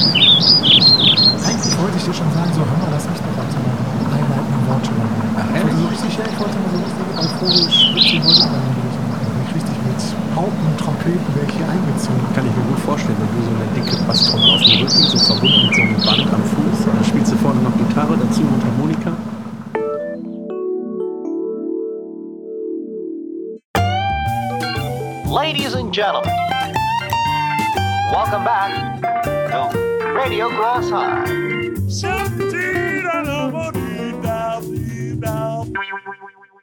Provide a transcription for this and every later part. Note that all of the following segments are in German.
Eigentlich wollte ich dir schon sagen, so, hör mal, lass mich doch mal zu meinen einleitenden Worte machen. Ach, Ich wollte so ehrlich? richtig, ja, ich wollte mal so richtig euphorisch witzig nicht machen. Da bin ich richtig mit Pauken und Trompeten wäre ich hier eingezogen. Kann ich mir gut vorstellen, wenn du so eine dicke Basstrommel auf dem Rücken, so verbunden mit so einem Band am Fuß, und dann spielst du vorne noch Gitarre, dazu Mundharmonika. Ladies and gentlemen, welcome back Radio Grossheim.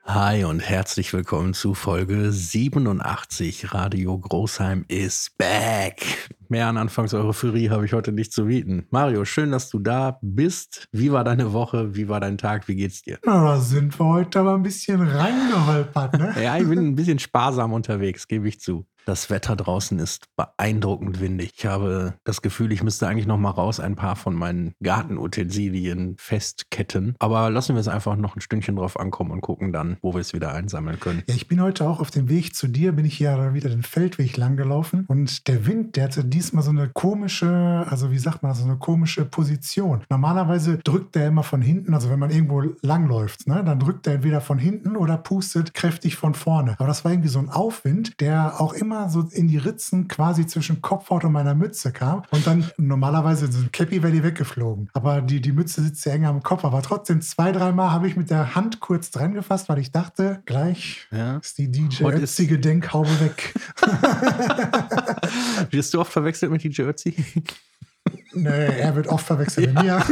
Hi und herzlich willkommen zu Folge 87. Radio Großheim is back. Mehr an Anfangseuphorie habe ich heute nicht zu bieten. Mario, schön, dass du da bist. Wie war deine Woche? Wie war dein Tag? Wie geht's dir? Na, da sind wir heute aber ein bisschen reingeholpert, ne? Ja, ich bin ein bisschen sparsam unterwegs, gebe ich zu. Das Wetter draußen ist beeindruckend windig. Ich habe das Gefühl, ich müsste eigentlich noch mal raus ein paar von meinen Gartenutensilien festketten. Aber lassen wir es einfach noch ein Stündchen drauf ankommen und gucken dann, wo wir es wieder einsammeln können. Ja, ich bin heute auch auf dem Weg zu dir, bin ich ja wieder den Feldweg lang gelaufen und der Wind, der hatte diesmal so eine komische, also wie sagt man, so eine komische Position. Normalerweise drückt der immer von hinten, also wenn man irgendwo langläuft, ne, dann drückt er entweder von hinten oder pustet kräftig von vorne. Aber das war irgendwie so ein Aufwind, der auch immer so in die Ritzen quasi zwischen Kopfhaut und meiner Mütze kam und dann normalerweise so ein Cappy wäre die weggeflogen. Aber die, die Mütze sitzt ja enger am Kopf, aber trotzdem zwei, dreimal habe ich mit der Hand kurz dran gefasst, weil ich dachte, gleich Ja. ist die DJ Heute ist- Ötzi Gedenkhaube weg. Wirst du oft verwechselt mit DJ Ötzi? Nee, er wird oft verwechselt mit mir.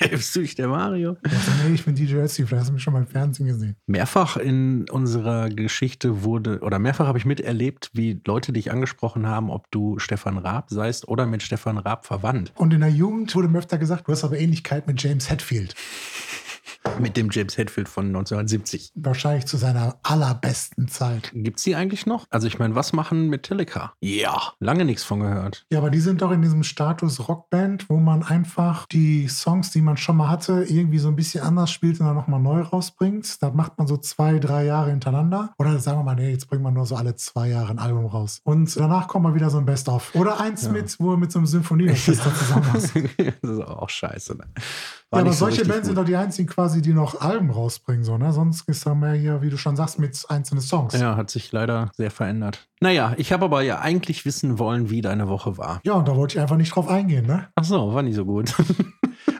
Bist du nicht der Mario? Also, nee, ich bin DJ Ötzi, vielleicht hast du mich schon mal im Fernsehen gesehen. Mehrfach in unserer Geschichte wurde, oder mehrfach habe ich miterlebt, wie Leute dich angesprochen haben, ob du Stefan Raab seist oder mit Stefan Raab verwandt. Und in der Jugend wurde mir öfter gesagt, du hast aber Ähnlichkeit mit James Hetfield. Mit dem James Hetfield von 1970. Wahrscheinlich zu seiner allerbesten Zeit. Gibt's die eigentlich noch? Also ich meine, was machen Metallica? Ja, lange nichts von gehört. Ja, aber die sind doch in diesem Status Rockband, wo man einfach die Songs, die man schon mal hatte, irgendwie so ein bisschen anders spielt und dann nochmal neu rausbringt. Da macht man so zwei, drei Jahre hintereinander. Oder sagen wir mal, nee, jetzt bringt man nur so alle zwei Jahre ein Album raus. Und danach kommt mal wieder so ein Best-of. Oder eins Ja. mit, wo er mit so einem Symphonieorchester zusammen ist. das ist auch scheiße. Ne? Ja, aber so solche Bands sind gut. doch die einzigen quasi, die noch Alben rausbringen, so, ne? Sonst ist da mehr hier, wie du schon sagst, mit einzelnen Songs. Ja, hat sich leider sehr verändert. Naja, ich habe aber ja eigentlich wissen wollen, wie deine Woche war. Ja, und da wollte ich einfach nicht drauf eingehen, ne? Ach so, war nicht so gut.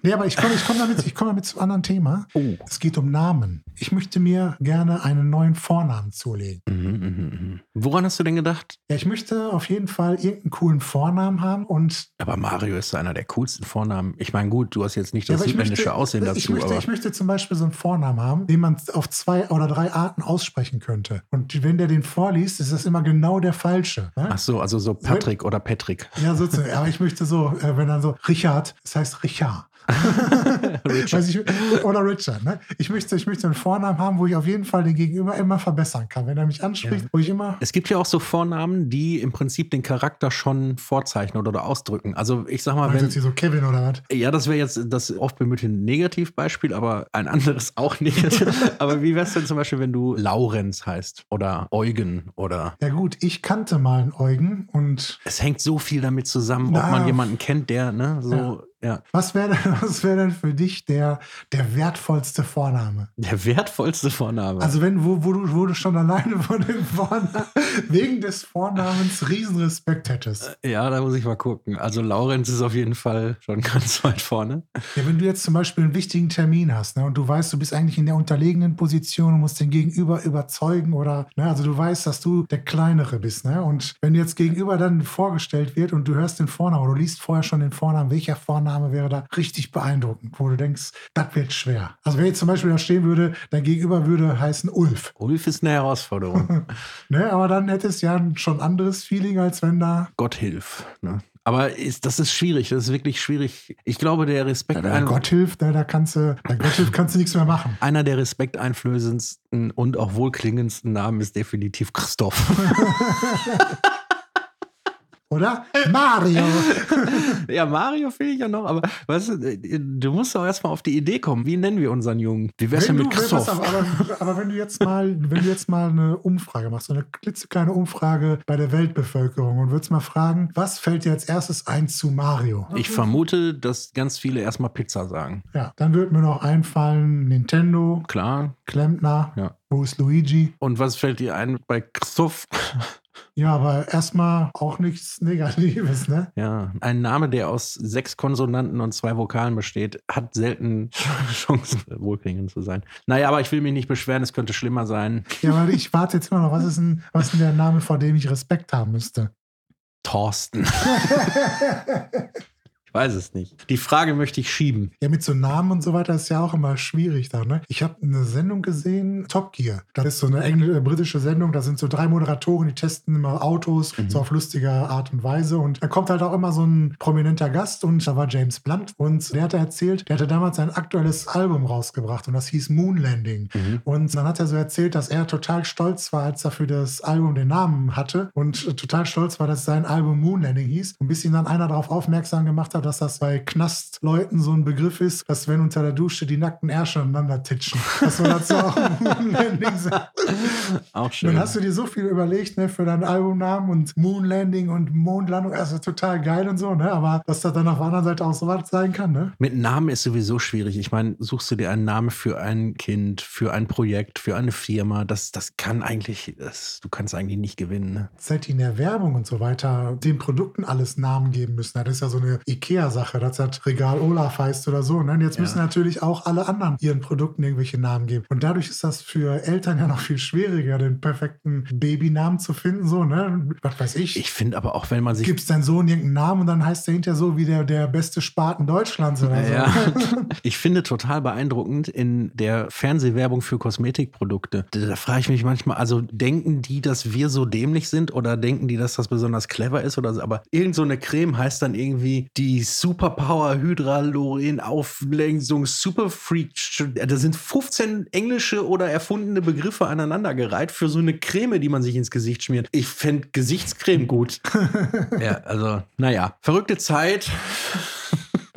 Nee, aber ich komme ich komm damit, ich komm damit zu einem anderen Thema. Oh. Es geht um Namen. Ich möchte mir gerne einen neuen Vornamen zulegen. Mhm, mhm, mhm. Woran hast du denn gedacht? Ja, ich möchte auf jeden Fall irgendeinen coolen Vornamen haben und Aber Mario ist einer der coolsten Vornamen. Ich meine, gut, du hast jetzt nicht ja, das aber ich südländische möchte, Aussehen dazu, ich, möchte, ich möchte zum Beispiel so einen Vornamen haben, den man auf zwei oder drei Arten aussprechen könnte. Und wenn der den vorliest, ist das immer genau der falsche. Ne? ach so, also so Patrick oder Patrick. Ja, sozusagen. Aber ich möchte so, äh, wenn dann so Richard, das heißt Richard. Richard. Weiß ich, oder Richard, ne? Ich möchte, ich möchte einen Vornamen haben, wo ich auf jeden Fall den Gegenüber immer verbessern kann. Wenn er mich anspricht, Ja. wo ich immer. Es gibt ja auch so Vornamen, die im Prinzip den Charakter schon vorzeichnen oder, oder ausdrücken. Also ich sag mal, Meinst wenn, hier so Kevin oder was? Ja, das wäre jetzt das oft bemühte Negativbeispiel, aber ein anderes auch negativ. aber wie wär's denn zum Beispiel, wenn du Laurenz heißt oder Eugen oder Ja, gut, ich kannte mal einen Eugen und es hängt so viel damit zusammen, ob Na. man jemanden kennt, der, ne, so, ja. Was wäre denn, was wär denn für dich der, der wertvollste Vorname? Der wertvollste Vorname. Also wenn, wo, wo, du, wo du schon alleine von dem Vornamen, wegen des Vornamens Riesenrespekt hättest. ja, da muss ich mal gucken. Also Laurenz ist auf jeden Fall schon ganz weit vorne. Ja, wenn du jetzt zum Beispiel einen wichtigen Termin hast ne, und du weißt, du bist eigentlich in der unterlegenen Position und musst den Gegenüber überzeugen oder, ne, also du weißt, dass du der Kleinere bist. Ne, und wenn jetzt gegenüber dann vorgestellt wird und du hörst den Vornamen oder du liest vorher schon den Vornamen, welcher Vorname wäre da richtig beeindruckend, wo du denkst, das wird schwer. Also wenn jetzt zum Beispiel da stehen würde, dein Gegenüber würde heißen Ulf. Ulf ist eine Herausforderung. Ne, aber dann hättest du ja schon ein anderes Feeling, als wenn da Gott hilf. Ne? Aber ist, das ist schwierig, das ist wirklich schwierig. Ich glaube, der Respekt. der Gott hilft, ne, da kannst du, bei Gott hilft kannst du nichts mehr machen. Einer der respekteinflößendsten und auch wohlklingendsten Namen ist definitiv Christoph. oder? Mario. Ja, Mario finde ich ja noch, aber weißt du, du musst doch erstmal auf die Idee kommen. Wie nennen wir unseren Jungen? Wie wär's denn Wenn mit du, pass Christoph? auf, aber, aber wenn du jetzt mal, wenn du jetzt mal eine Umfrage machst, so eine klitzekleine Umfrage bei der Weltbevölkerung und würdest mal fragen, was fällt dir als erstes ein zu Mario? Ich vermute, dass ganz viele erstmal Pizza sagen. Ja, dann würde mir noch einfallen Nintendo, Klar. Klempner, Ja. wo ist Luigi? Und was fällt dir ein bei Christoph? Ja, aber erstmal auch nichts Negatives, ne? Ja, ein Name, der aus sechs Konsonanten und zwei Vokalen besteht, hat selten Chancen, wohlklingend zu sein. Naja, aber ich will mich nicht beschweren, es könnte schlimmer sein. Ja, weil ich warte jetzt immer noch, was ist denn, was ist denn der Name, vor dem ich Respekt haben müsste? Thorsten. ich weiß es nicht. Die Frage möchte ich schieben. Ja, mit so Namen und so weiter ist ja auch immer schwierig da, ne? Ich habe eine Sendung gesehen, Top Gear. Das ist so eine englische, äh, britische Sendung. Da sind so drei Moderatoren, die testen immer Autos, so auf lustige Art und Weise. Und da kommt halt auch immer so ein prominenter Gast und da war James Blunt. Und der hatte erzählt, der hatte damals sein aktuelles Album rausgebracht und das hieß Moon Landing. Und dann hat er so erzählt, dass er total stolz war, als er für das Album den Namen hatte und total stolz war, dass sein Album Moon Landing hieß. Und bis ihn dann einer darauf aufmerksam gemacht hat, dass das bei Knastleuten so ein Begriff ist, dass wenn unter der Dusche die nackten Ärsche aneinander titschen. Das soll dazu auch Moon Landing sein. Auch schön. Dann hast du dir so viel überlegt, ne, für deinen Albumnamen und Moon Landing und Mondlandung, also total geil und so, ne? Aber dass das dann auf der anderen Seite auch so was sein kann, ne? Mit Namen ist sowieso schwierig. Ich meine, suchst du dir einen Namen für ein Kind, für ein Projekt, für eine Firma, das, das kann eigentlich, das, du kannst eigentlich nicht gewinnen. Ne? seit die in der Werbung und so weiter den Produkten alles Namen geben müssen. Das ist ja so eine Ikea-Sache, dass das Regal Olaf heißt oder so. Ne? Und jetzt Ja. müssen natürlich auch alle anderen ihren Produkten irgendwelche Namen geben. Und dadurch ist das für Eltern ja noch viel schwieriger, den perfekten Babynamen zu finden. So, ne? Was weiß ich. Ich finde aber auch, wenn man sich Gibst deinen Sohn irgendeinen Namen und dann heißt der hinterher so wie der, der beste Spaten Deutschlands oder so. Ja, ich finde total beeindruckend in der Fernsehwerbung für Kosmetikprodukte. Da, da frage ich mich manchmal, also denken die, dass wir so dämlich sind oder denken die, dass das besonders clever ist oder so? Aber irgend so eine Creme heißt dann irgendwie die Superpower Hydrogen Auflänzung Super Freak. Da sind 15 englische oder erfundene Begriffe aneinandergereiht für so eine Creme, die man sich ins Gesicht schmiert. Ich fände Gesichtscreme gut. ja, also, naja, verrückte Zeit.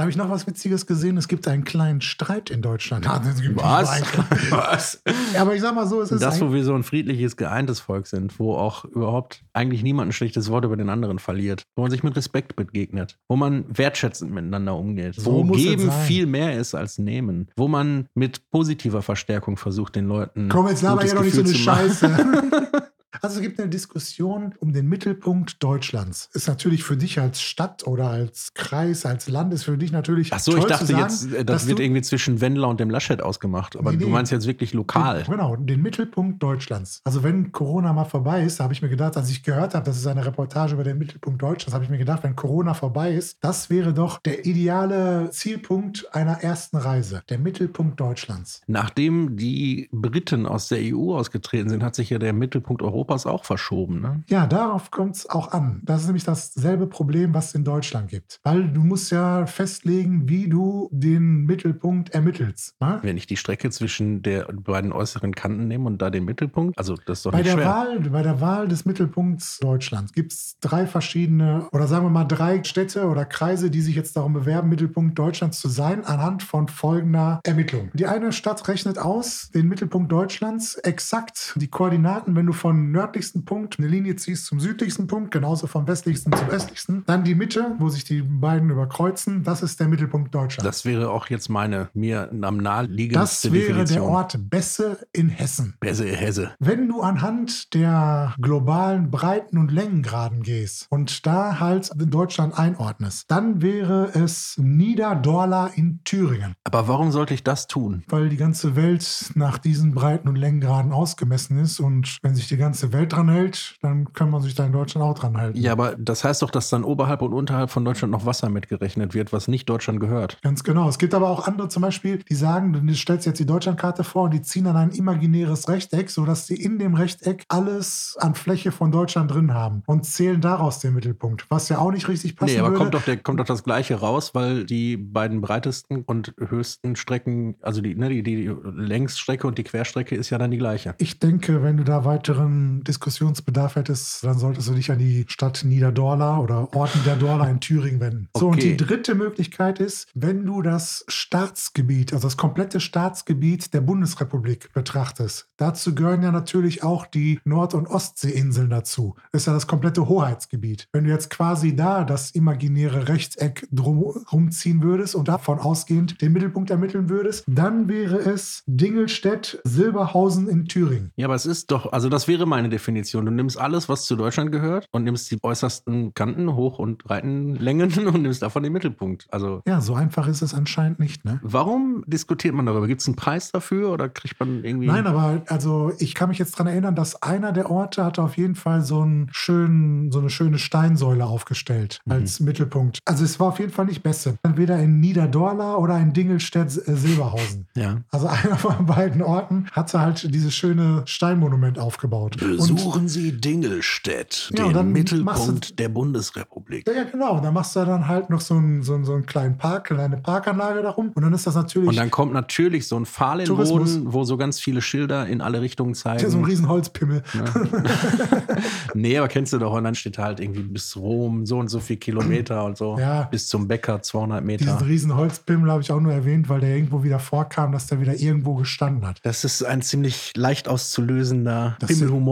Da habe ich noch was Witziges gesehen. Es gibt einen kleinen Streit in Deutschland. Ja, Was? Was? Ja, aber ich sag mal so, es ist Das, wo wir so ein friedliches, geeintes Volk sind, wo auch überhaupt eigentlich niemand ein schlechtes Wort über den anderen verliert, wo man sich mit Respekt begegnet, wo man wertschätzend miteinander umgeht, So wo Geben viel mehr ist als Nehmen, wo man mit positiver Verstärkung versucht, den Leuten. Komm, jetzt laber hier doch nicht so eine. Scheiße. Also es gibt eine Diskussion um den Mittelpunkt Deutschlands. Ist natürlich für dich als Stadt oder als Kreis, als Land, ist für dich natürlich Ach so, ich dachte sagen, jetzt, äh, das wird irgendwie zwischen Wendler und dem Laschet ausgemacht. Aber Nee, du meinst jetzt wirklich lokal. Den, genau, den Mittelpunkt Deutschlands. Also wenn Corona mal vorbei ist, habe ich mir gedacht, als ich gehört habe, das ist eine Reportage über den Mittelpunkt Deutschlands, habe ich mir gedacht, wenn Corona vorbei ist, das wäre doch der ideale Zielpunkt einer ersten Reise. Der Mittelpunkt Deutschlands. Nachdem die Briten aus der EU ausgetreten sind, hat sich ja der Mittelpunkt Europas auch verschoben. Ne? Ja, darauf kommt es auch an. Das ist nämlich dasselbe Problem, was es in Deutschland gibt. Weil du musst ja festlegen, wie du den Mittelpunkt ermittelst. Ne? Wenn ich die Strecke zwischen der beiden äußeren Kanten nehme und da den Mittelpunkt, also das ist doch Bei nicht der, schwer. Wahl, bei der Wahl des Mittelpunkts Deutschlands gibt es drei verschiedene, oder sagen wir mal drei Städte oder Kreise, die sich jetzt darum bewerben, Mittelpunkt Deutschlands zu sein, anhand von folgender Ermittlung. Die eine Stadt rechnet aus den Mittelpunkt Deutschlands exakt die Koordinaten, wenn du vom nördlichsten Punkt eine Linie ziehst zum südlichsten Punkt, genauso vom westlichsten zum östlichsten. Dann die Mitte, wo sich die beiden überkreuzen, das ist der Mittelpunkt Deutschlands. Das wäre auch jetzt meine mir am naheliegendste Das wäre der Definition. Ort Besse in Hessen. Besse Hesse. Wenn du anhand der globalen Breiten- und Längengraden gehst und da halt in Deutschland einordnest, dann wäre es Niederdorla in Thüringen. Aber warum sollte ich das tun? Weil die ganze Welt nach diesen Breiten- und Längengraden ausgemessen ist und wenn sich die ganze Welt dran hält, dann kann man sich da in Deutschland auch dran halten. Ja, aber das heißt doch, dass dann oberhalb und unterhalb von Deutschland noch Wasser mitgerechnet wird, was nicht Deutschland gehört. Ganz genau. Es gibt aber auch andere zum Beispiel, die sagen, du stellst jetzt die Deutschlandkarte vor und die ziehen dann ein imaginäres Rechteck, sodass sie in dem Rechteck alles an Fläche von Deutschland drin haben und zählen daraus den Mittelpunkt. Was ja auch nicht richtig passen Nee, aber würde. kommt doch, der, kommt doch das Gleiche raus, weil die beiden breitesten und höchsten Strecken, also die, ne, die, die Längsstrecke und die Querstrecke ist ja dann die gleiche. Ich denke, wenn du da weiteren Diskussionsbedarf hättest, dann solltest du dich an die Stadt Niederdorla oder Ort Niederdorla in Thüringen wenden. So, und Okay. die dritte Möglichkeit ist, wenn du das Staatsgebiet, also das komplette Staatsgebiet der Bundesrepublik betrachtest. Dazu gehören ja natürlich auch die Nord- und Ostseeinseln dazu. Das ist ja das komplette Hoheitsgebiet. Wenn du jetzt quasi da das imaginäre Rechteck drum rumziehen würdest und davon ausgehend den Mittelpunkt ermitteln würdest, dann wäre es Dingelstedt, Silberhausen in Thüringen. Ja, aber es ist doch, also das wäre meine Definition. Du nimmst alles, was zu Deutschland gehört und nimmst die äußersten Kanten, Hoch- und Breitenlängen und nimmst davon den Mittelpunkt. Also Ja, so einfach ist es anscheinend nicht, ne? warum diskutiert man darüber? Gibt es einen Preis dafür oder kriegt man irgendwie... Nein, aber also ich kann mich jetzt daran erinnern, dass einer der Orte hatte auf jeden Fall so, einen schönen, so eine schöne Steinsäule aufgestellt als Mittelpunkt. Also es war auf jeden Fall nicht besser. Entweder in Niederdorla oder in Dingelstedt-Silberhausen. Ja. Also einer von beiden Orten hatte halt dieses schöne Steinmonument aufgebaut. Und Sie Dingelstedt, Ja, und dann machst der Bundesrepublik. ja, genau. Da machst du dann halt noch so einen, so, einen, so einen kleinen Park, eine kleine Parkanlage darum. Und dann ist das natürlich Und dann kommt natürlich so ein Pfahl in den Tourismus. Boden, wo so ganz viele Schilder in alle Richtungen zeigen. ja, so ein riesen Holzpimmel. nee, aber kennst du doch. Und dann steht halt irgendwie bis Rom so und so viel Kilometer und so. Ja. Bis zum Bäcker 200 Meter. Diesen riesen Holzpimmel habe ich auch nur erwähnt, weil der irgendwo wieder vorkam, dass der wieder irgendwo gestanden hat. Das ist ein ziemlich leicht auszulösender Das-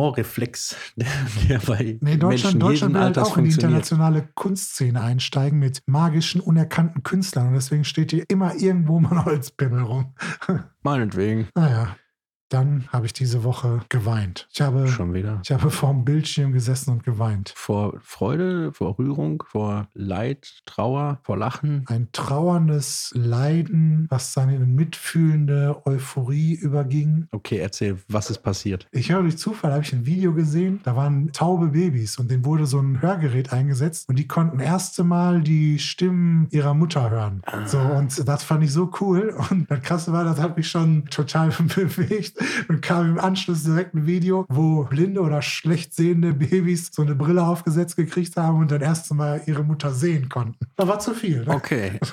Pimmelhumorreflex, der, der bei Nee, Deutschland, Menschen Deutschland will halt auch in die internationale Kunstszene einsteigen mit magischen, unerkannten Künstlern. Und deswegen steht hier immer irgendwo mal Holzpimmel rum. Meinetwegen. Naja, dann habe ich diese Woche geweint. Ich habe, Schon wieder. ich habe vorm Bildschirm gesessen und geweint. Vor Freude, vor Rührung, vor Leid, Trauer, vor Lachen. Ein trauerndes Leiden, was dann in eine mitfühlende Euphorie überging. Okay, erzähl, was ist passiert? Ich habe durch Zufall habe ich ein Video gesehen, da waren taube Babys und denen wurde so ein Hörgerät eingesetzt und die konnten erste Mal die Stimmen ihrer Mutter hören. So und das fand ich so cool und das krasse war, das hat mich schon total bewegt und kam im Anschluss direkt ein Video, wo blinde oder schlecht sehende Babys so eine Brille aufgesetzt gekriegt haben und dann erste Mal ihre Mutter sehen konnten. Da war zu viel. Ne? Okay.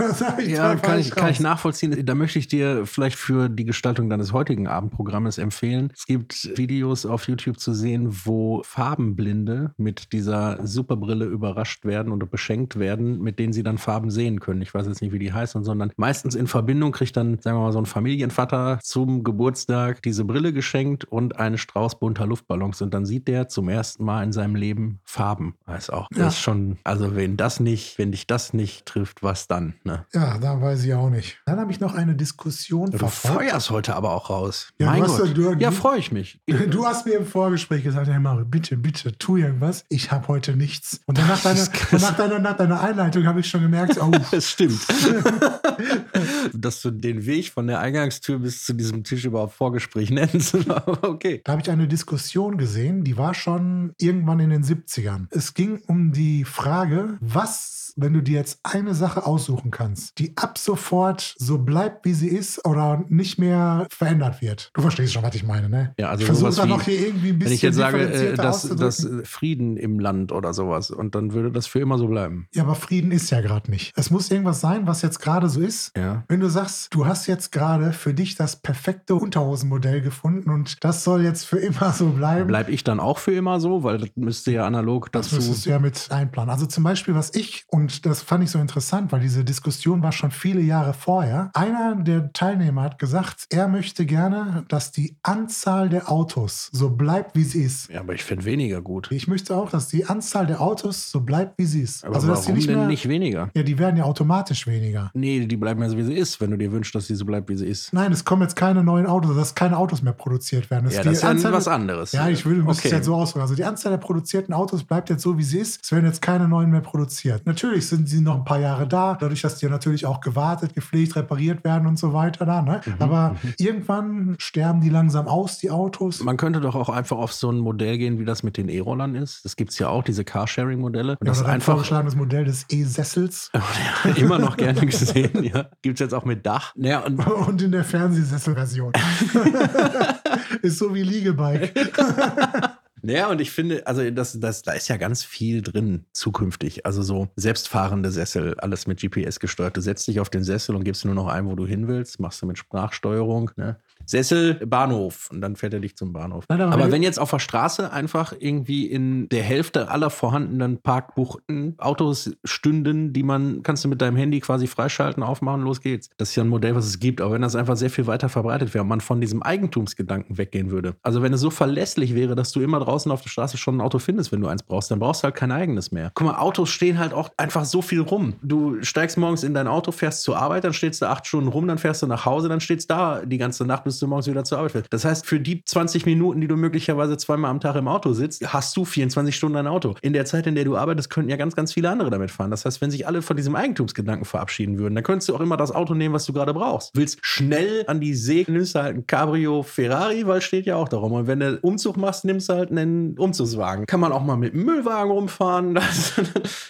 Ja, kann ich, kann ich nachvollziehen. Da möchte ich dir vielleicht für die Gestaltung deines heutigen Abendprogrammes empfehlen. Es gibt Videos auf YouTube zu sehen, wo Farbenblinde mit dieser Superbrille überrascht werden oder beschenkt werden, mit denen sie dann Farben sehen können. Ich weiß jetzt nicht, wie die heißen, sondern meistens in Verbindung kriegt dann, sagen wir mal, so ein Familienvater zum Geburtstag diese Brille geschenkt und einen Strauß bunter Luftballons. Und dann sieht der zum ersten Mal in seinem Leben Farben. Weiß auch. Das Ja. ist schon, also wenn das nicht, wenn dich das nicht trifft, was dann? Ne? Ja, da weiß ich auch nicht. Dann habe ich noch eine Diskussion Du verfolgt. feuerst heute aber auch raus. Ja, mein Gott. du- ja, freue ich mich. Du hast mir im Vorgespräch gesagt, hey Mario, bitte, bitte, tu irgendwas. Ich habe heute nichts. Und dann deiner, nach deiner, nach deiner Einleitung habe ich schon gemerkt, oh, Das stimmt. Dass du den Weg von der Eingangstür bis zu diesem Tisch überhaupt Vorgespräch nennst. Aber okay. da habe ich eine Diskussion gesehen, die war schon irgendwann in den 70ern. Es ging um die Frage, was, wenn du dir jetzt eine Sache aussuchen kannst, die ab sofort so bleibt, wie sie ist oder nicht mehr verändert wird. Du verstehst schon, was ich meine, ne? Ja, also ich versuche noch hier irgendwie ein bisschen Wenn ich jetzt sage, äh, dass, dass äh, Frieden im Land oder sowas, und dann würde das für immer so bleiben. Ja, aber Frieden ist ja gerade nicht. Es muss irgendwas sein, was jetzt gerade so ist. Ja. Wenn du sagst, du hast jetzt gerade für dich das perfekte Unterhosenmodell gefunden und das soll jetzt für immer so bleiben, Bleib ich dann auch für immer so? Weil das müsste ja analog das dazu. müsstest du ja mit einplanen. Also zum Beispiel, was ich, und das fand ich so interessant, weil diese Diskussion war schon viele Jahre vorher. Einer der Teilnehmer hat gesagt, er möchte gerne, dass die Anzahl der Autos so bleibt, wie sie ist. Ja, aber ich finde weniger gut. Ich möchte auch, dass die Anzahl der Autos so bleibt, wie sie ist. Aber also, dass sie warum nicht denn mehr, nicht weniger? Ja, die werden ja automatisch weniger. Nee, die bleiben ja so, wie sie ist, wenn du dir wünschst, dass sie so bleibt, wie sie ist. Nein, es kommen jetzt keine neuen Autos, dass keine Autos mehr produziert werden. Ja, die das ist ja Anzahl- was anderes. Ja, ich will, muss es Okay. jetzt so ausdrücken. Also die Anzahl der produzierten Autos bleibt jetzt so, wie sie ist. Es werden jetzt keine neuen mehr produziert. Natürlich sind sie noch ein paar Jahre da, dadurch, dass die natürlich auch gewartet, gepflegt, repariert werden und so weiter da. Ne? Mhm, Aber irgendwann sterben die langsam aus, die Autos. Man könnte doch auch einfach auf so ein Modell gehen, wie das mit den E-Rollern ist. Das gibt es ja auch, diese Carsharing-Modelle. Und Ja, das ist einfach vorgeschlagenes Modell des E-Sessels immer noch gerne gesehen. Ja. Gibt es jetzt auch mit Dach. Naja, und und in der Fernsehsesselversion. ist so wie Liegebike. Ja, und ich finde, also das, das, da ist ja ganz viel drin zukünftig. Also so selbstfahrende Sessel, alles mit GPS gesteuert. Du setzt dich auf den Sessel und gibst nur noch ein, wo du hin willst, machst du mit Sprachsteuerung. Ne? Sessel, Bahnhof. Und dann fährt er dich zum Bahnhof. Nein, aber wenn jetzt auf der Straße einfach irgendwie in der Hälfte aller vorhandenen Parkbuchten Autos stünden, die man, kannst du mit deinem Handy quasi freischalten, aufmachen, los geht's. Das ist ja ein Modell, was es gibt. Aber wenn das einfach sehr viel weiter verbreitet wäre und man von diesem Eigentumsgedanken weggehen würde. Also wenn es so verlässlich wäre, dass du immer draußen auf der Straße schon ein Auto findest, wenn du eins brauchst, dann brauchst du halt kein eigenes mehr. Guck mal, Autos stehen halt auch einfach so viel rum. Du steigst morgens in dein Auto, fährst zur Arbeit, dann stehst du acht Stunden rum, dann fährst du nach Hause, dann stehst da die ganze Nacht, bis du morgens wieder zur Arbeit fährst. Das heißt, für die 20 Minuten, die du möglicherweise zweimal am Tag im Auto sitzt, hast du 24 Stunden ein Auto. In der Zeit, in der du arbeitest, könnten ja ganz, ganz viele andere damit fahren. Das heißt, wenn sich alle von diesem Eigentumsgedanken verabschieden würden, dann könntest du auch immer das Auto nehmen, was du gerade brauchst. Willst schnell an die See, nimmst du halt ein Cabrio Ferrari, weil steht ja auch darum. Und wenn du Umzug machst, nimmst du halt einen Umzugswagen. Kann man auch mal mit einem Müllwagen rumfahren.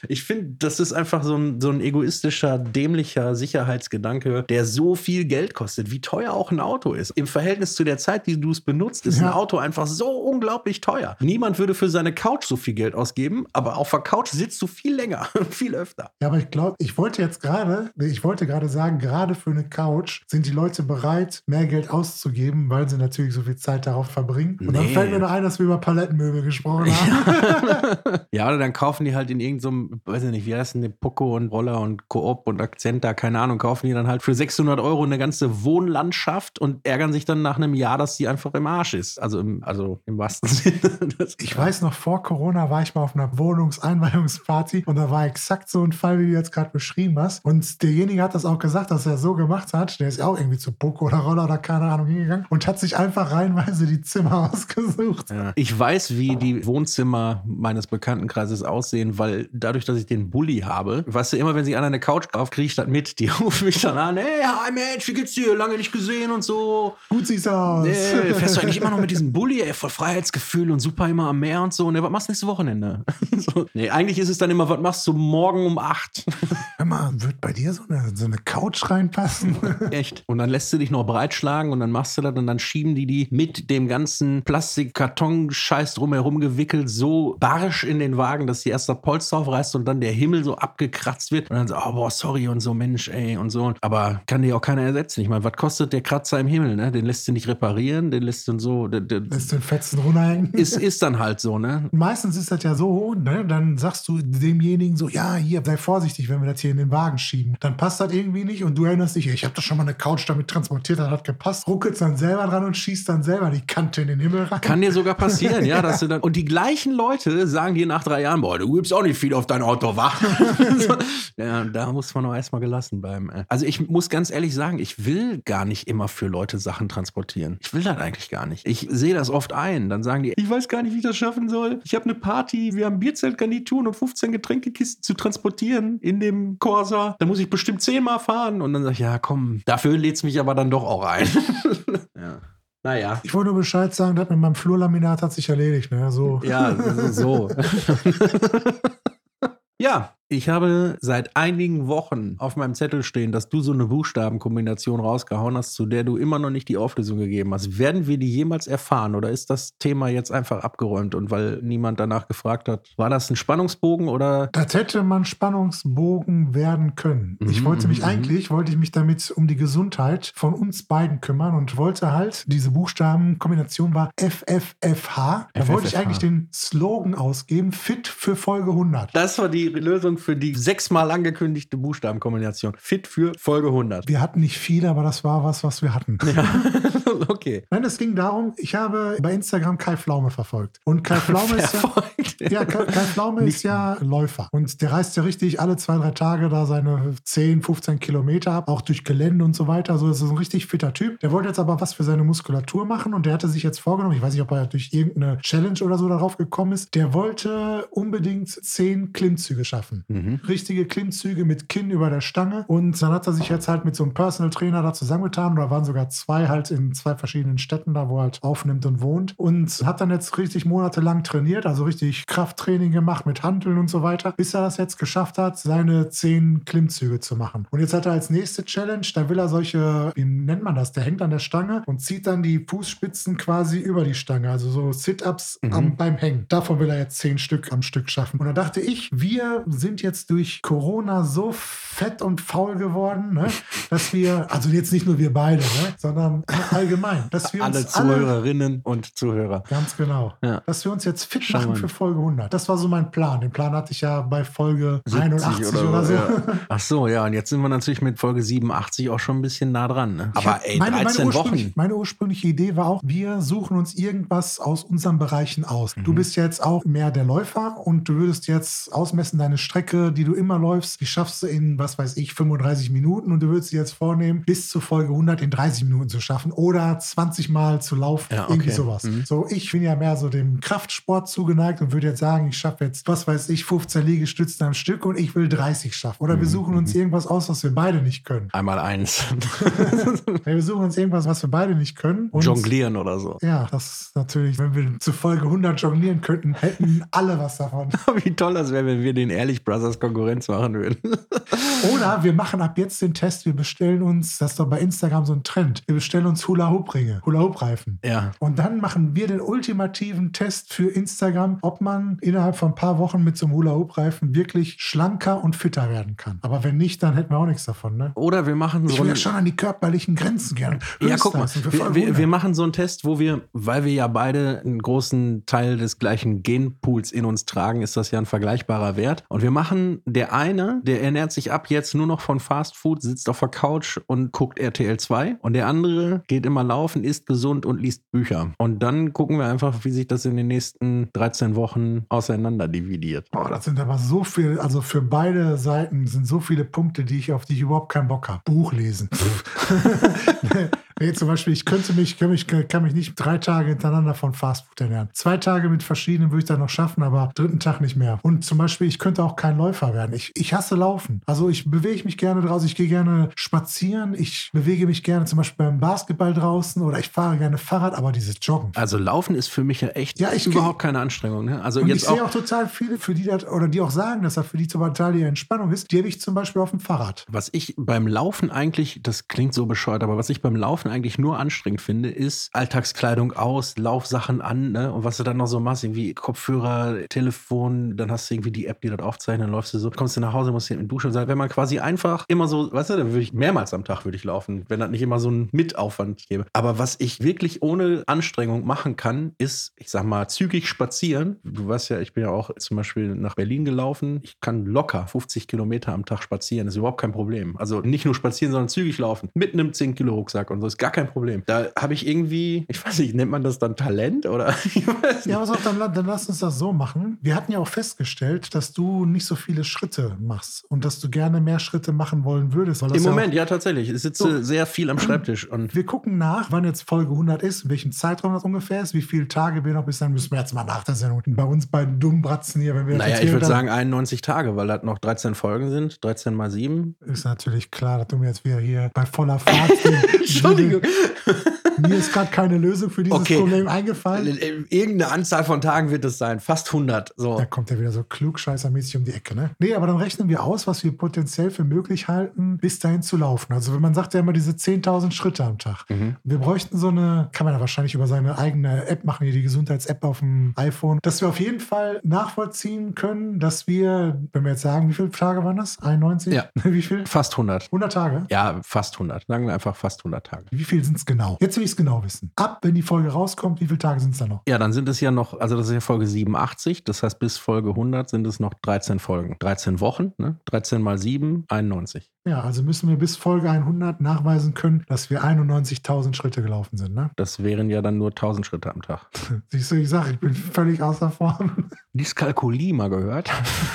Ich finde, das ist einfach so ein, so ein egoistischer, dämlicher Sicherheitsgedanke, der so viel Geld kostet, wie teuer auch ein Auto ist. Im Verhältnis zu der Zeit, die du es benutzt, ist Ja. ein Auto einfach so unglaublich teuer. Niemand würde für seine Couch so viel Geld ausgeben, aber auf der Couch sitzt du viel länger, viel öfter. Ja, aber ich glaube, ich wollte jetzt gerade, ich wollte gerade sagen, gerade für eine Couch sind die Leute bereit, mehr Geld auszugeben, weil sie natürlich so viel Zeit darauf verbringen. Und dann Nee. fällt mir noch ein, dass wir über Palettenmöbel gesprochen haben. Ja, oder dann kaufen die halt in irgendeinem, weiß ich nicht, wie heißt denn, Poco und Roller und Coop und Akzenta, keine Ahnung, kaufen die dann halt für 600 Euro eine ganze Wohnlandschaft und ärgern sich dann nach einem Jahr, dass die einfach im Arsch ist. Also im, also im wahrsten Sinne. Ich weiß noch, vor Corona war ich mal auf einer Wohnungseinweihungsparty und da war exakt so ein Fall, wie du jetzt gerade beschrieben hast. Und derjenige hat das auch gesagt, dass er so gemacht hat. Der ist ja auch irgendwie zu Poco oder Roller oder keine Ahnung hingegangen und hat sich einfach reihenweise die Zimmer ausgesucht. Ja. Ich weiß, wie die Wohnzimmer meines Bekanntenkreises aussehen, weil dadurch, dass ich den Bulli habe, weißt du, immer wenn sich einer eine Couch kauft, kriege ich das mit. Die rufen mich dann an, hey, hi Mensch, wie geht's dir? Lange nicht gesehen und so. Gut siehst du aus. Nee, fährst du eigentlich immer noch mit diesem Bulli, ey, voll Freiheitsgefühl und super immer am Meer und so. Ne, was machst du nächstes Wochenende? so. Nee, eigentlich ist es dann immer, was machst du morgen um acht? Hör mal, wird bei dir so eine, so eine Couch reinpassen? Echt. Und dann lässt du dich noch breitschlagen und dann machst du das und dann schieben die die mit dem ganzen Plastikkarton-Scheiß drumherum gewickelt so barsch in den Wagen, dass die erst das Polster aufreißt und dann der Himmel so abgekratzt wird und dann so, oh, boah, sorry und so, Mensch, ey und so. Aber kann dir auch keiner ersetzen. Ich meine, was kostet der Kratzer im Himmel, ne? Den lässt du nicht reparieren, den lässt du so, der, der Lässt den Fetzen runterhängen? ist, ist dann halt so, ne? Meistens ist das ja so, ne? dann sagst du demjenigen so, ja, hier, sei vorsichtig, wenn wir das hier in den Wagen schieben. Dann passt das irgendwie nicht und du erinnerst dich, ich habe doch schon mal eine Couch damit transportiert, das hat gepasst, ruckelst dann selber dran und schießt dann selber die Kante in den Himmel rein. Kann dir sogar passieren, ja, dass du dann. Und die gleichen Leute sagen dir nach drei Jahren, boah, du gibst auch nicht viel auf dein Auto, wa? so, ja, da muss man auch erstmal gelassen bleiben. Also ich muss ganz ehrlich sagen, ich will gar nicht immer für Leute Sachen transportieren. Ich will das eigentlich gar nicht. Ich sehe das oft ein. Dann sagen die, ich weiß gar nicht, wie ich das schaffen soll. Ich habe eine Party, wir haben Bierzeltgarnituren und 15 Getränkekisten zu transportieren in dem Corsa. Da muss ich bestimmt zehnmal fahren. Und dann sage ich, ja, komm, dafür lädst mich aber dann doch auch ein. ja. Naja. Ich wollte nur Bescheid sagen, das mit meinem Flurlaminat hat sich erledigt. Ne? So. Ja, so. ja, ich habe seit einigen Wochen auf meinem Zettel stehen, dass du so eine Buchstabenkombination rausgehauen hast, zu der du immer noch nicht die Auflösung gegeben hast. Werden wir die jemals erfahren oder ist das Thema jetzt einfach abgeräumt und weil niemand danach gefragt hat, war das ein Spannungsbogen oder Das hätte man Spannungsbogen werden können. ich Mhm, wollte mich mhm, eigentlich, wollte ich mich damit um die Gesundheit von uns beiden kümmern und wollte halt, diese Buchstabenkombination war FFFH. Da wollte ich eigentlich den Slogan ausgeben, fit für Folge 100. das war die Lösung für die sechsmal angekündigte Buchstabenkombination. Fit für Folge 100. Wir hatten nicht viel, aber das war was, was wir hatten. okay. Nein, es ging darum, ich habe bei Instagram Kai Pflaume verfolgt. Und Kai Pflaume ist ja, ja, Kai, Kai Pflaume ist ja Läufer. Und der reist ja richtig alle zwei, drei Tage da seine 10, 15 Kilometer ab, auch durch Gelände und so weiter. Also ist ein richtig fitter Typ. Der wollte jetzt aber was für seine Muskulatur machen und der hatte sich jetzt vorgenommen, ich weiß nicht, ob er durch irgendeine Challenge oder so darauf gekommen ist, der wollte unbedingt 10 Klimmzüge schaffen. Mhm. Richtige Klimmzüge mit Kinn über der Stange. Und dann hat er sich jetzt halt mit so einem Personal Trainer da zusammengetan. Oder waren sogar zwei halt in zwei verschiedenen Städten da, wo er halt aufnimmt und wohnt. Und hat dann jetzt richtig monatelang trainiert, also richtig Krafttraining gemacht mit Hanteln und so weiter, bis er das jetzt geschafft hat, seine zehn Klimmzüge zu machen. Und jetzt hat er als nächste Challenge, da will er solche, wie nennt man das? Der hängt an der Stange und zieht dann die Fußspitzen quasi über die Stange. Also so Sit-Ups Mhm. beim Hängen. Davon will er jetzt zehn Stück am Stück schaffen. Und da dachte ich, wir sind jetzt durch Corona so fett und faul geworden, ne? dass wir, also jetzt nicht nur wir beide, ne? sondern allgemein, dass wir Alle uns alle, Zuhörerinnen und Zuhörer. ganz genau, Ja. dass wir uns jetzt fit machen für Folge 100. Das war so mein Plan. Den Plan hatte ich ja bei Folge 81 oder, so. Ja. Ach so, ja, und jetzt sind wir natürlich mit Folge 87 auch schon ein bisschen nah dran. Ne? Aber hab- ey, meine, 13 meine Wochen. Meine ursprüngliche Idee war auch, wir suchen uns irgendwas aus unseren Bereichen aus. Du Mhm. bist jetzt auch mehr der Läufer und du würdest jetzt ausmessen, deine Strecke, die du immer läufst, die schaffst du in, was weiß ich, 35 Minuten und du würdest dir jetzt vornehmen, bis zur Folge 100 in 30 Minuten zu schaffen oder 20 Mal zu laufen, Ja, irgendwie okay. sowas. Mhm. So, ich bin ja mehr so dem Kraftsport zugeneigt und würde jetzt sagen, ich schaffe jetzt, was weiß ich, 15 Liegestützen am Stück und ich will 30 schaffen. Oder Mhm. wir suchen uns irgendwas aus, was wir beide nicht können. Einmal eins. wir suchen uns irgendwas, was wir beide nicht können. Und Jonglieren oder so. ja, das ist natürlich, wenn wir zu Folge 100 jonglieren könnten, hätten alle was davon. Wie toll das wäre, wenn wir den Ehrlich Brothers Konkurrenz machen würden. Oder wir machen ab jetzt den Test, wir bestellen uns, das ist doch bei Instagram so ein Trend, wir bestellen uns Hula-Hoop-Ringe, Hula-Hoop-Reifen. Ja. Und dann machen wir den ultimativen Test für Instagram, ob man innerhalb von ein paar Wochen mit so einem Hula-Hoop-Reifen wirklich schlanker und fitter werden kann. Aber wenn nicht, dann hätten wir auch nichts davon. Ne? Oder wir machen Ich so will ja schon an die körperlichen Grenzen gehen. Ja, guck mal, wir, wir, 100. wir machen so einen Test, wo wir, weil wir ja beide einen großen Teil des gleichen Genpools in uns tragen, ist das ja ein vergleichbarer Wert. Und wir machen, der eine, der ernährt sich ab jetzt nur noch von Fast Food, sitzt auf der Couch und guckt RTL 2. Und der andere geht immer laufen, isst gesund und liest Bücher. Und dann gucken wir einfach, wie sich das in den nächsten 13 Wochen auseinander dividiert. Oh, das sind aber so viel, also für beide Seiten sind so viele Punkte, die ich, auf die ich überhaupt keinen Bock habe. Buch lesen. nee, zum Beispiel, ich könnte mich, kann mich, kann mich nicht drei Tage hintereinander von Fastfood ernähren. Zwei Tage mit verschiedenen würde ich dann noch schaffen, aber dritten Tag nicht mehr. Und zum Beispiel, ich könnte auch kein Läufer werden. Ich, ich hasse Laufen. Also ich bewege mich gerne draußen, ich gehe gerne spazieren, ich bewege mich gerne zum Beispiel beim Basketball draußen oder ich fahre gerne Fahrrad, aber dieses Joggen. Also Laufen ist für mich ja echt Ja, ich- überhaupt keine Anstrengung. Ne? Also Und ich jetzt sehe auch, auch total viele, für die das, oder die auch sagen, dass das für die zum Teil ihre Entspannung ist, die habe ich zum Beispiel auf dem Fahrrad. Was ich beim Laufen eigentlich, das klingt so bescheuert, aber was ich beim Laufen eigentlich nur anstrengend finde, ist Alltagskleidung aus, Laufsachen an, ne? Und was du dann noch so machst, irgendwie Kopfhörer, Telefon, dann hast du irgendwie die App, die das aufzeichnet, dann läufst du so, kommst du nach Hause, musst in die Dusche sagen, wenn man quasi einfach immer so, weißt du, dann würde ich mehrmals am Tag würde ich laufen, wenn das nicht immer so einen Mitaufwand gäbe. Aber was ich wirklich ohne Anstrengung machen kann, ist, ich sag mal, zügig spazieren. Du weißt ja, ich bin ja auch zum Beispiel nach Berlin gelaufen. Ich kann locker 50 Kilometer am Tag spazieren. Das ist überhaupt kein Problem. Also nicht nur spazieren, sondern zügig laufen. Mit einem 10-Kilo-Rucksack und so ist gar kein Problem. Da habe ich irgendwie, ich weiß nicht, nennt man das dann Talent oder? Ja, pass auf, dann, dann lass uns das so machen. Wir hatten ja auch festgestellt, dass du nicht so viele Schritte machst und dass du gerne mehr Schritte machen wollen würdest. Im ja Moment, ja, tatsächlich. Ich sitze So. sehr viel am Schreibtisch und Auch, wir gucken nach, wann jetzt Folge 100 ist, in welchem Zeitraum das ungefähr ist, wie viele Tage wir noch bis dann müssen wir jetzt mal nach der Sendung. Bei uns beiden dummen Bratzen hier, wenn wir naja, ich würde sagen 91 Tage, weil das noch 13 Folgen sind. 13 mal 7. ist natürlich klar, dass du mir jetzt wieder hier bei voller Fahrt. Entschuldigung. Mir ist gerade keine Lösung für dieses Okay. Problem eingefallen. Irgendeine Anzahl von Tagen wird es sein. Fast 100. So. Da kommt er wieder so klugscheißermäßig um die Ecke, ne? Nee, aber dann rechnen wir aus, was wir potenziell für möglich halten, bis dahin zu laufen. Also wenn man sagt ja immer diese 10.000 Schritte am Tag. Mhm. Wir bräuchten so eine, kann man ja wahrscheinlich über seine eigene App machen, hier die Gesundheits-App auf dem iPhone, dass wir auf jeden Fall nachvollziehen können, dass wir, wenn wir jetzt sagen, wie viele Tage waren das? 91? Ja. Wie viel? Fast 100. 100 Tage? Ja, fast 100. Sagen wir einfach fast 100 Tage. Wie viel sind es genau? Jetzt will ich es genau wissen. Ab, wenn die Folge rauskommt, wie viele Tage sind es da noch? Ja, dann sind es ja noch, also das ist ja Folge 87, das heißt bis Folge 100 sind es noch 13 Folgen. 13 Wochen, ne? 13 mal 7, 91. Ja, also müssen wir bis Folge 100 nachweisen können, dass wir 91.000 Schritte gelaufen sind, ne? Das wären ja dann nur 1000 Schritte am Tag. Siehst du, ich sage, ich bin völlig außer Form. Dyskalkulie mal gehört.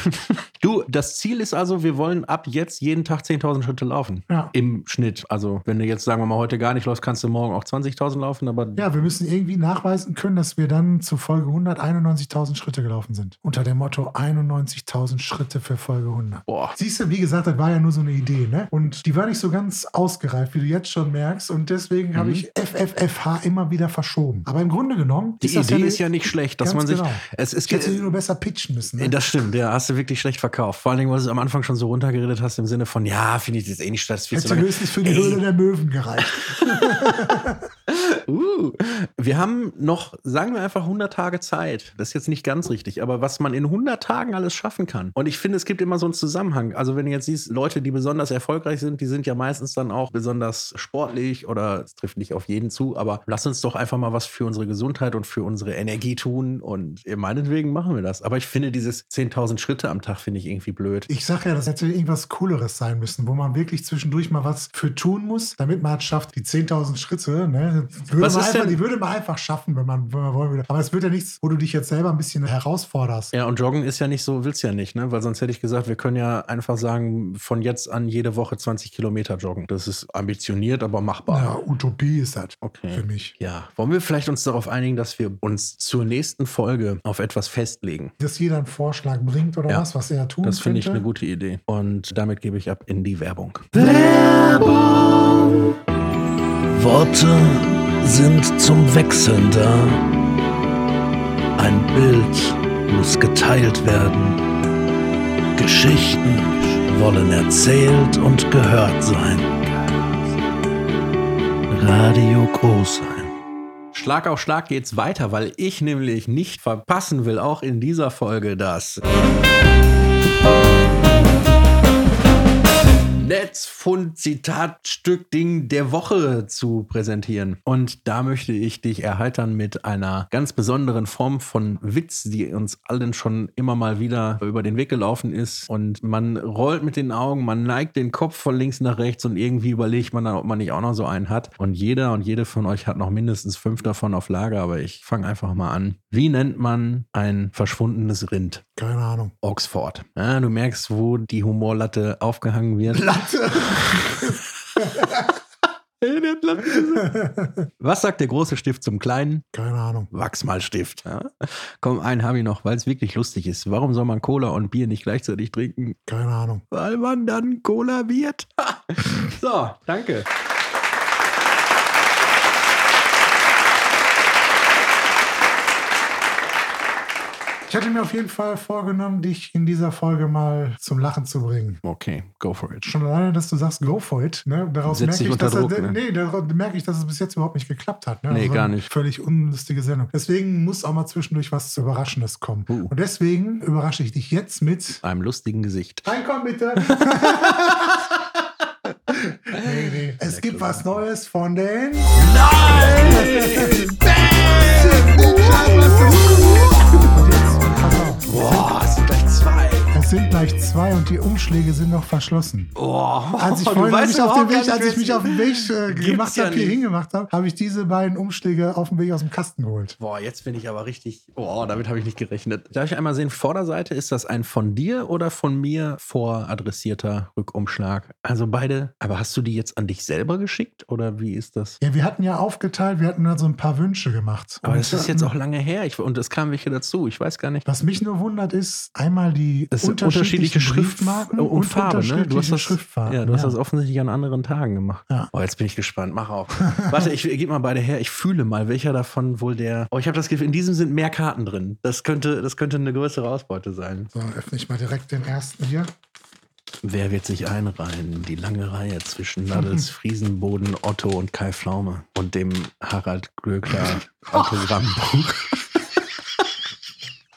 du, das Ziel ist also, wir wollen ab jetzt jeden Tag 10.000 Schritte laufen. Ja. Im Schnitt. Also, wenn du jetzt, sagen wir mal, heute gar nicht läufst, kannst du morgen auch 20.000 laufen, aber Ja, wir müssen irgendwie nachweisen können, dass wir dann zu Folge 100 91.000 Schritte gelaufen sind. Unter dem Motto 91.000 Schritte für Folge 100. boah. Siehst du, wie gesagt, das war ja nur so eine Idee, ne? Und die war nicht so ganz ausgereift, wie du jetzt schon merkst. Und deswegen habe ich FFFH immer wieder verschoben. Aber im Grunde genommen Mhm. Die Idee eine- ist ja nicht schlecht, dass man sich. genau. Es, es Ich hätte sie nur besser pitchen müssen. Ne? Das stimmt, ja, hast du wirklich schlecht verkauft. Vor allen Dingen, weil du es am Anfang schon so runtergeredet hast, im Sinne von, ja, finde ich das eh nicht statt, Hätte höchstens für die. Höhle der Möwen gereicht. Uh, wir haben noch, sagen wir einfach 100 Tage Zeit. Das ist jetzt nicht ganz richtig, aber was man in 100 Tagen alles schaffen kann. Und ich finde, es gibt immer so einen Zusammenhang. Also wenn du jetzt siehst, Leute, die besonders erfolgreich sind, die sind ja meistens dann auch besonders sportlich oder es trifft nicht auf jeden zu, aber lass uns doch einfach mal was für unsere Gesundheit und für unsere Energie tun und meinetwegen machen wir das. Aber ich finde dieses 10.000 Schritte am Tag finde ich irgendwie blöd. Ich sage ja, das hätte irgendwas Cooleres sein müssen, wo man wirklich zwischendurch mal was für tun muss, damit man es schafft, die 10.000 Schritte, ne, würde Was man ist einfach, denn- die würde man einfach schaffen, wenn man, wenn man wollen würde. Aber es wird ja nichts, wo du dich jetzt selber ein bisschen herausforderst. Ja, und Joggen ist ja nicht so, willst ja nicht, ne? Weil sonst hätte ich gesagt, wir können ja einfach sagen, von jetzt an jede Woche 20 Kilometer joggen. Das ist ambitioniert, aber machbar. Ja, Utopie ist das Okay. für mich. Ja, wollen wir vielleicht uns darauf einigen, dass wir uns zur nächsten Folge auf etwas festlegen? Dass jeder einen Vorschlag bringt oder Ja. was, was er tun Das finde ich eine gute Idee. Und damit gebe ich ab in die Werbung. Worte sind zum Wechseln da. Ein Bild muss geteilt werden. Geschichten wollen erzählt und gehört sein. Radio Großheim. Schlag auf Schlag geht's weiter, weil ich nämlich nicht verpassen will, auch in dieser Folge das Netzfund-Zitatstück-Ding der Woche zu präsentieren. Und da möchte ich dich erheitern mit einer ganz besonderen Form von Witz, die uns allen schon immer mal wieder über den Weg gelaufen ist. Und man rollt mit den Augen, man neigt den Kopf von links nach rechts und irgendwie überlegt man dann, ob man nicht auch noch so einen hat. Und jeder und jede von euch hat noch mindestens fünf davon auf Lager, aber ich fange einfach mal an. Wie nennt man ein verschwundenes Rind? Keine Ahnung. Oxford. Ja, du merkst, wo die Humorlatte aufgehangen wird. Latte. Was sagt der große Stift zum kleinen? Keine Ahnung. Wachsmalstift. Ja? Komm, einen habe ich noch, weil es wirklich lustig ist. Warum soll man Cola und Bier nicht gleichzeitig trinken? Keine Ahnung. Weil man dann Cola wird. so, danke. Ich hatte mir auf jeden Fall vorgenommen, dich in dieser Folge mal zum Lachen zu bringen. Okay, go for it. Schon alleine, dass du sagst, go for it. Ne? Daraus merke ich, unter dass Druck, er, ne? nee, daraus merke ich, dass es bis jetzt überhaupt nicht geklappt hat. Ne? Nee, gar eine nicht. Völlig unlustige Sendung. Deswegen muss auch mal zwischendurch was Überraschendes kommen. Uh. Und deswegen überrasche ich dich jetzt mit. Einem lustigen Gesicht. Reinkommen bitte! nee, nee. Es gibt was Neues von den. Und jetzt, pass auf. Boah, es sind gleich zwei. Es sind gleich zwei und die Umschläge sind noch verschlossen. Boah, Als ich vorhin mich auf den Weg, als ich mich auf den Weg äh, gemacht ja habe, hier hingemacht habe, habe ich diese beiden Umschläge auf dem Weg aus dem Kasten geholt. Boah, jetzt bin ich aber richtig. Boah, damit habe ich nicht gerechnet. Darf ich einmal sehen, Vorderseite, ist das ein von dir oder von mir voradressierter Rückumschlag? Also beide. Aber hast du die jetzt an dich selber geschickt oder wie ist das? Ja, wir hatten ja aufgeteilt, wir hatten da so ein paar Wünsche gemacht. Aber Und, das ist jetzt auch lange her. Ich, und es kamen welche dazu. Ich weiß gar nicht. Was mich nur wundert, ist einmal die Das sind unterschiedlichen unterschiedliche Schriftmarken und, und Farben, ne? Du hast unterschiedliche das, Schriftfarben. ja, du hast das offensichtlich an anderen Tagen gemacht. Ja. Oh, jetzt bin ich gespannt. Mach auf. Warte, ich gebe mal beide her. Ich fühle mal, welcher davon wohl der. Oh, ich habe das Gefühl, in diesem sind mehr Karten drin. Das könnte, das könnte eine größere Ausbeute sein. So, öffne ich mal direkt den ersten hier. Wer wird sich einreihen? Die lange Reihe zwischen Nadels Friesenboden, Otto und Kai Pflaume und dem Harald Glöckler Autogrammbuch.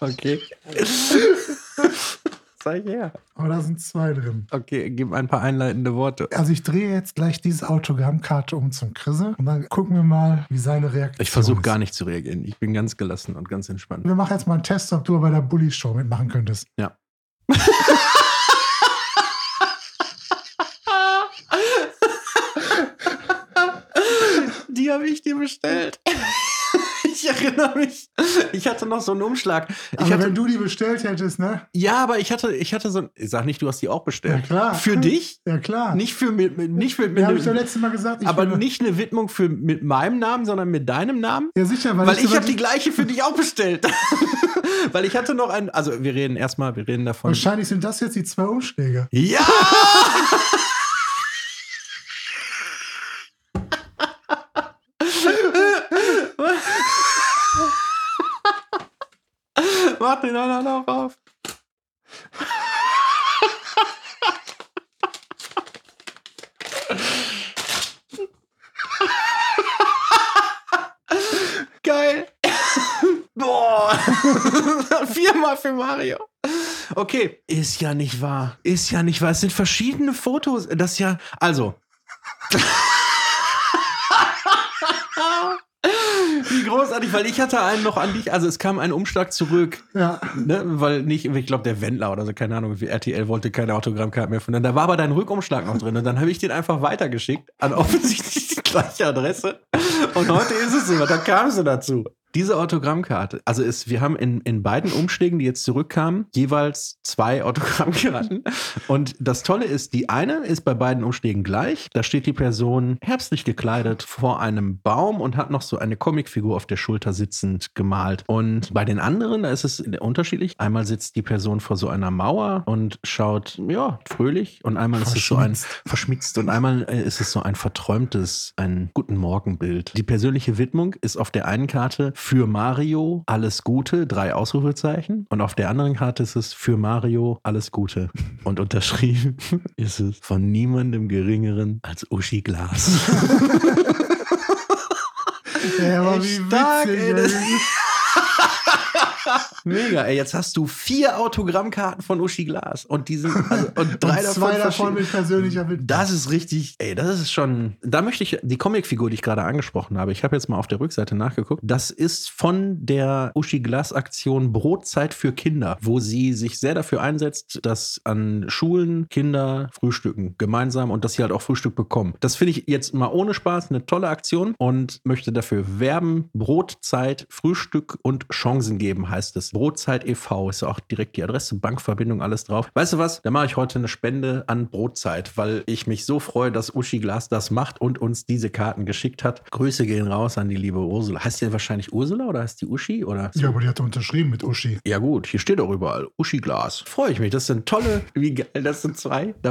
okay. Zeig her. Aber da sind zwei drin. Okay, gib ein paar einleitende Worte. Also ich drehe jetzt gleich diese Autogrammkarte um zum Chrisse und dann gucken wir mal, wie seine Reaktion Ich versuche gar nicht zu reagieren. Ich bin ganz gelassen und ganz entspannt. Wir machen jetzt mal einen Test, ob du bei der Bully-Show mitmachen könntest. Ja. Die habe ich dir bestellt. Ich erinnere mich. Ich hatte noch so einen Umschlag. Ich Aber hatte, wenn du die bestellt hättest, ne? ja, aber ich hatte, ich hatte so ein. Sag nicht, du hast die auch bestellt. Ja, klar. Für dich? Ja, klar. Nicht für mit, nicht für mit, ja, habe ich doch letztes Mal gesagt. Ich aber nicht eine Widmung für mit meinem Namen, sondern mit deinem Namen. Ja, sicher, weil, Weil ich sogar habe die gleiche für dich auch bestellt. Weil ich hatte noch einen. Also wir reden erstmal, wir reden davon. Wahrscheinlich sind das jetzt die zwei Umschläge. Ja! Stapel ineinander rauf. Geil. Boah. Viermal für Mario. Okay, ist ja nicht wahr. Ist ja nicht wahr. Es sind verschiedene Fotos. Das ist ja. Also. Großartig, weil ich hatte einen noch an dich, also es kam ein Umschlag zurück, Ja. ne, weil nicht, ich glaube der Wendler oder so, keine Ahnung, RTL wollte keine Autogrammkarte mehr von dann. Da war aber dein Rückumschlag noch drin und dann habe ich den einfach weitergeschickt an offensichtlich die gleiche Adresse und heute ist es so, da kamst du dazu. Diese Autogrammkarte, also ist, wir haben in, in beiden Umschlägen, die jetzt zurückkamen, jeweils zwei Autogrammkarten. Und das Tolle ist, die eine ist bei beiden Umschlägen gleich. Da steht die Person herbstlich gekleidet vor einem Baum und hat noch so eine Comicfigur auf der Schulter sitzend gemalt. Und bei den anderen, da ist es unterschiedlich. Einmal sitzt die Person vor so einer Mauer und schaut, ja, fröhlich. Und einmal ist es so ein verschmitzt und einmal äh, ist es so ein verträumtes, ein Guten Morgen-Bild. Die persönliche Widmung ist auf der einen Karte für Mario alles Gute, drei Ausrufezeichen. Und auf der anderen Karte ist es für Mario alles Gute. Und unterschrieben ist es von niemandem geringeren als Uschi Glas. Ja, aber Ey, wie stark, witzig, ey, das- ey. Mega, ey, jetzt hast du vier Autogrammkarten von Uschi Glas und die sind also, und drei Und davon, zwei davon verschieden- mit persönlicher Widmung. Das ist richtig, ey, das ist schon. Da möchte ich die Comicfigur, die ich gerade angesprochen habe, ich habe jetzt mal auf der Rückseite nachgeguckt. Das ist von der Uschi Glas Aktion Brotzeit für Kinder, wo sie sich sehr dafür einsetzt, dass an Schulen Kinder frühstücken gemeinsam und dass sie halt auch Frühstück bekommen. Das finde ich jetzt mal ohne Spaß eine tolle Aktion und möchte dafür werben. Brotzeit, Frühstück und Chancen geben heißt es. Brotzeit e.V. ist auch direkt die Adresse, Bankverbindung, alles drauf. Weißt du was? Da mache ich heute eine Spende an Brotzeit, weil ich mich so freue, dass Uschi Glas das macht und uns diese Karten geschickt hat. Grüße gehen raus an die liebe Ursula. Heißt die wahrscheinlich Ursula oder heißt die Uschi? Oder Ja, aber die hat unterschrieben mit Uschi. ja gut, hier steht auch überall Uschi Glas. Freue ich mich, das sind tolle, wie geil, das sind zwei.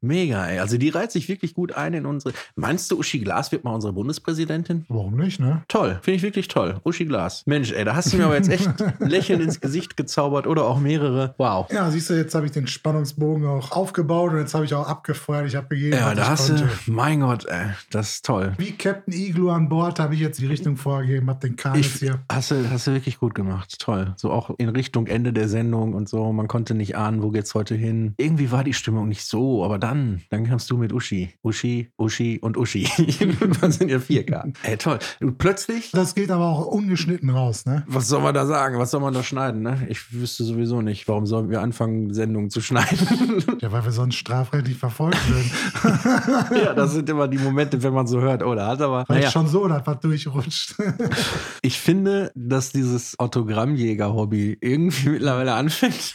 Mega, ey. Also die reiht sich wirklich gut ein in unsere. Meinst du, Uschi Glas wird mal unsere Bundespräsidentin? Warum nicht, ne? Toll, finde ich wirklich toll. Uschi Glas. Mensch, ey, da hast du mir aber jetzt echt ein Lächeln ins Gesicht gezaubert oder auch mehrere. Wow. Ja, siehst du, jetzt habe ich den Spannungsbogen auch aufgebaut und jetzt habe ich auch abgefeuert. Ich habe gegeben, Ja, da hast du, konnte. mein Gott, ey, das ist toll. Wie Captain Igloo an Bord habe ich jetzt die Richtung vorgegeben, habe den Kahn jetzt hier. hast, du, hast du wirklich gut gemacht. Toll. So auch in Richtung Ende der Sendung und so. Man konnte nicht ahnen, wo geht's heute hin. Irgendwie war die Stimmung nicht so, aber dann, dann kamst du mit Uschi. Uschi, Uschi und Uschi. das sind ja vier Karten. Ey, toll. Und plötzlich, Das geht aber auch ungeschnitten raus, ne? was soll man da sagen? Was soll man da schneiden? Ne? Ich wüsste sowieso nicht, warum sollen wir anfangen, Sendungen zu schneiden. Ja, weil wir sonst strafrechtlich verfolgt werden. ja, das sind immer die Momente, wenn man so hört, oh, da hat aber. Weil Naja, schon so, dass was durchrutscht. Ich finde, dass dieses Autogrammjäger-Hobby irgendwie mittlerweile anfängt,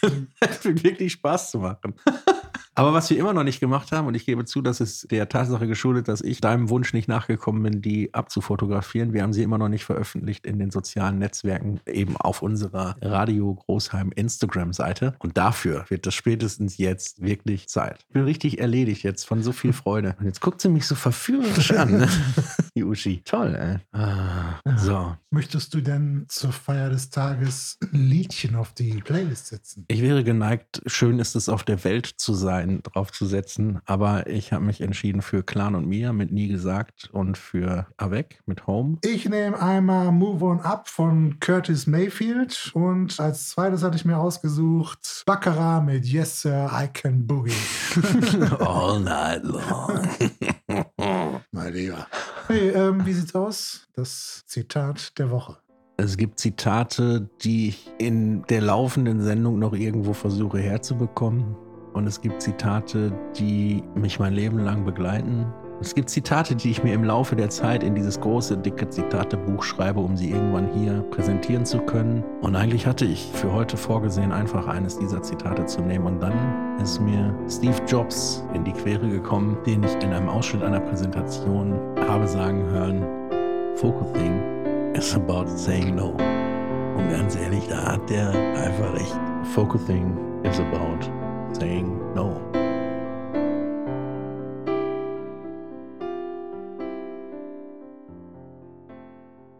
wirklich Spaß zu machen. Aber was wir immer noch nicht gemacht haben, und ich gebe zu, das ist der Tatsache geschuldet, dass ich deinem Wunsch nicht nachgekommen bin, die abzufotografieren. Wir haben sie immer noch nicht veröffentlicht in den sozialen Netzwerken, eben auf unserer Radio Großheim Instagram-Seite. Und dafür wird das spätestens jetzt wirklich Zeit. Ich bin richtig erledigt jetzt von so viel Freude. Und jetzt guckt sie mich so verführerisch an, ne? die Uschi. Toll, ey. Ah, so. Möchtest du denn zur Feier des Tages ein Liedchen auf die Playlist setzen? Ich wäre geneigt, schön ist es auf der Welt zu sein, draufzusetzen, aber ich habe mich entschieden für Clan und Mia mit Nie gesagt und für Avec mit Home. Ich nehme einmal Move On Up von Curtis Mayfield und als zweites hatte ich mir ausgesucht Baccarat mit Yes Sir, I Can Boogie. All night long. Mein Lieber. Hey, ähm, wie sieht's aus? Das Zitat der Woche. Es gibt Zitate, die ich in der laufenden Sendung noch irgendwo versuche herzubekommen. Und es gibt Zitate, die mich mein Leben lang begleiten. Es gibt Zitate, die ich mir im Laufe der Zeit in dieses große, dicke Zitatebuch schreibe, um sie irgendwann hier präsentieren zu können. Und eigentlich hatte ich für heute vorgesehen, einfach eines dieser Zitate zu nehmen. Und dann ist mir Steve Jobs in die Quere gekommen, den ich in einem Ausschnitt einer Präsentation habe sagen hören, Focusing is about saying no. Und ganz ehrlich, da hat der einfach recht. Focusing is about saying no.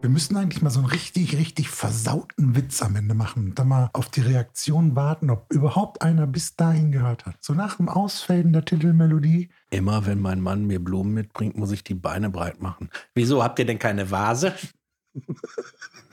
Wir müssen eigentlich mal so einen richtig, richtig versauten Witz am Ende machen und dann mal auf die Reaktion warten, ob überhaupt einer bis dahin gehört hat. So nach dem Ausfaden der Titelmelodie. Immer wenn mein Mann mir Blumen mitbringt, muss ich die Beine breit machen. Wieso habt ihr denn keine Vase?